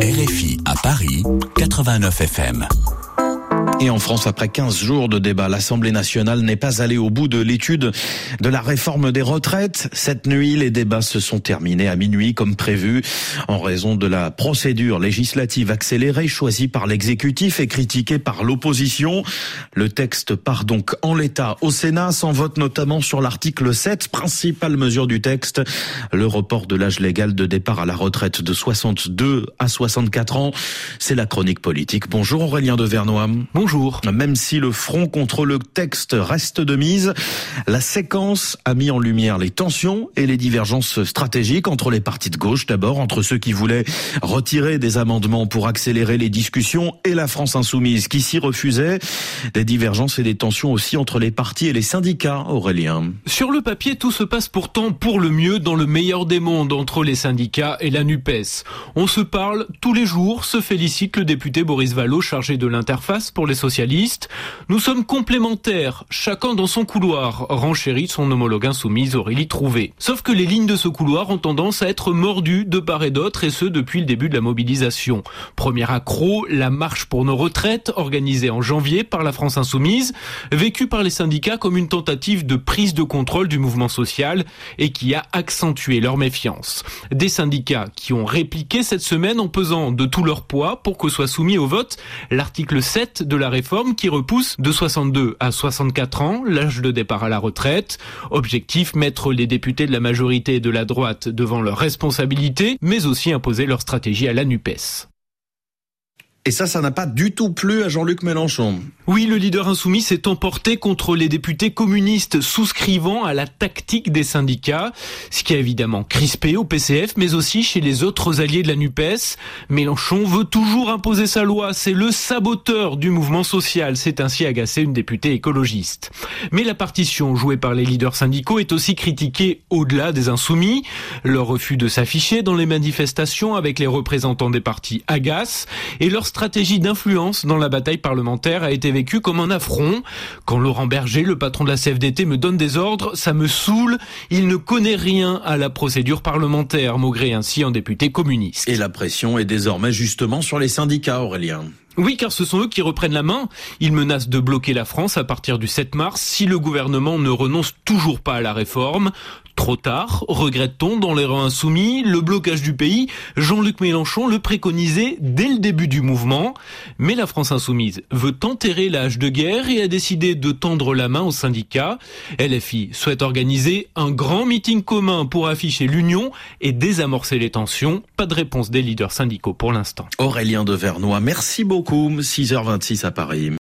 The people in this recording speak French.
RFI à Paris, 89 FM. Et en France, après 15 jours de débat, l'Assemblée nationale n'est pas allée au bout de l'étude de la réforme des retraites. Cette nuit, les débats se sont terminés à minuit comme prévu en raison de la procédure législative accélérée choisie par l'exécutif et critiquée par l'opposition. Le texte part donc en l'état au Sénat sans vote notamment sur l'article 7, principale mesure du texte, le report de l'âge légal de départ à la retraite de 62 à 64 ans. C'est la chronique politique. Bonjour Aurélien de Vernois. Même si le front contre le texte reste de mise, la séquence a mis en lumière les tensions et les divergences stratégiques entre les partis de gauche d'abord, entre ceux qui voulaient retirer des amendements pour accélérer les discussions et la France insoumise qui s'y refusait. Des divergences et des tensions aussi entre les partis et les syndicats, Aurélien. Sur le papier, tout se passe pourtant pour le mieux dans le meilleur des mondes entre les syndicats et la NUPES. On se parle tous les jours, se félicite le député Boris Vallot chargé de l'interface pour les socialistes. Nous sommes complémentaires, chacun dans son couloir, renchérit son homologue insoumise Aurélie Trouvé. Sauf que les lignes de ce couloir ont tendance à être mordues de part et d'autre, et ce depuis le début de la mobilisation. Premier accro, la marche pour nos retraites, organisée en janvier par la France insoumise, vécue par les syndicats comme une tentative de prise de contrôle du mouvement social et qui a accentué leur méfiance. Des syndicats qui ont répliqué cette semaine en pesant de tout leur poids pour que soit soumis au vote l'article 7 de la réforme qui repousse de 62 à 64 ans l'âge de départ à la retraite. Objectif, mettre les députés de la majorité et de la droite devant leurs responsabilités, mais aussi imposer leur stratégie à la NUPES. Et ça, ça n'a pas du tout plu à Jean-Luc Mélenchon. Oui, le leader insoumis s'est emporté contre les députés communistes souscrivant à la tactique des syndicats, ce qui a évidemment crispé au PCF, mais aussi chez les autres alliés de la NUPES. Mélenchon veut toujours imposer sa loi, c'est le saboteur du mouvement social, c'est ainsi agacé une députée écologiste. Mais la partition jouée par les leaders syndicaux est aussi critiquée au-delà des insoumis. Leur refus de s'afficher dans les manifestations avec les représentants des partis agace et leur stratégie d'influence dans la bataille parlementaire a été comme un affront. Quand Laurent Berger, le patron de la CFDT, me donne des ordres, ça me saoule. Il ne connaît rien à la procédure parlementaire, maugré ainsi un député communiste. Et la pression est désormais justement sur les syndicats, Aurélien. Oui, car ce sont eux qui reprennent la main. Ils menacent de bloquer la France à partir du 7 mars si le gouvernement ne renonce toujours pas à la réforme. Trop tard, regrette-t-on dans les rangs insoumis, le blocage du pays, Jean-Luc Mélenchon le préconisait dès le début du mouvement. Mais la France insoumise veut enterrer l'âge de guerre et a décidé de tendre la main aux syndicats. LFI souhaite organiser un grand meeting commun pour afficher l'union et désamorcer les tensions. Pas de réponse des leaders syndicaux pour l'instant. Aurélien de Vernois, merci beaucoup. 6h26 à Paris.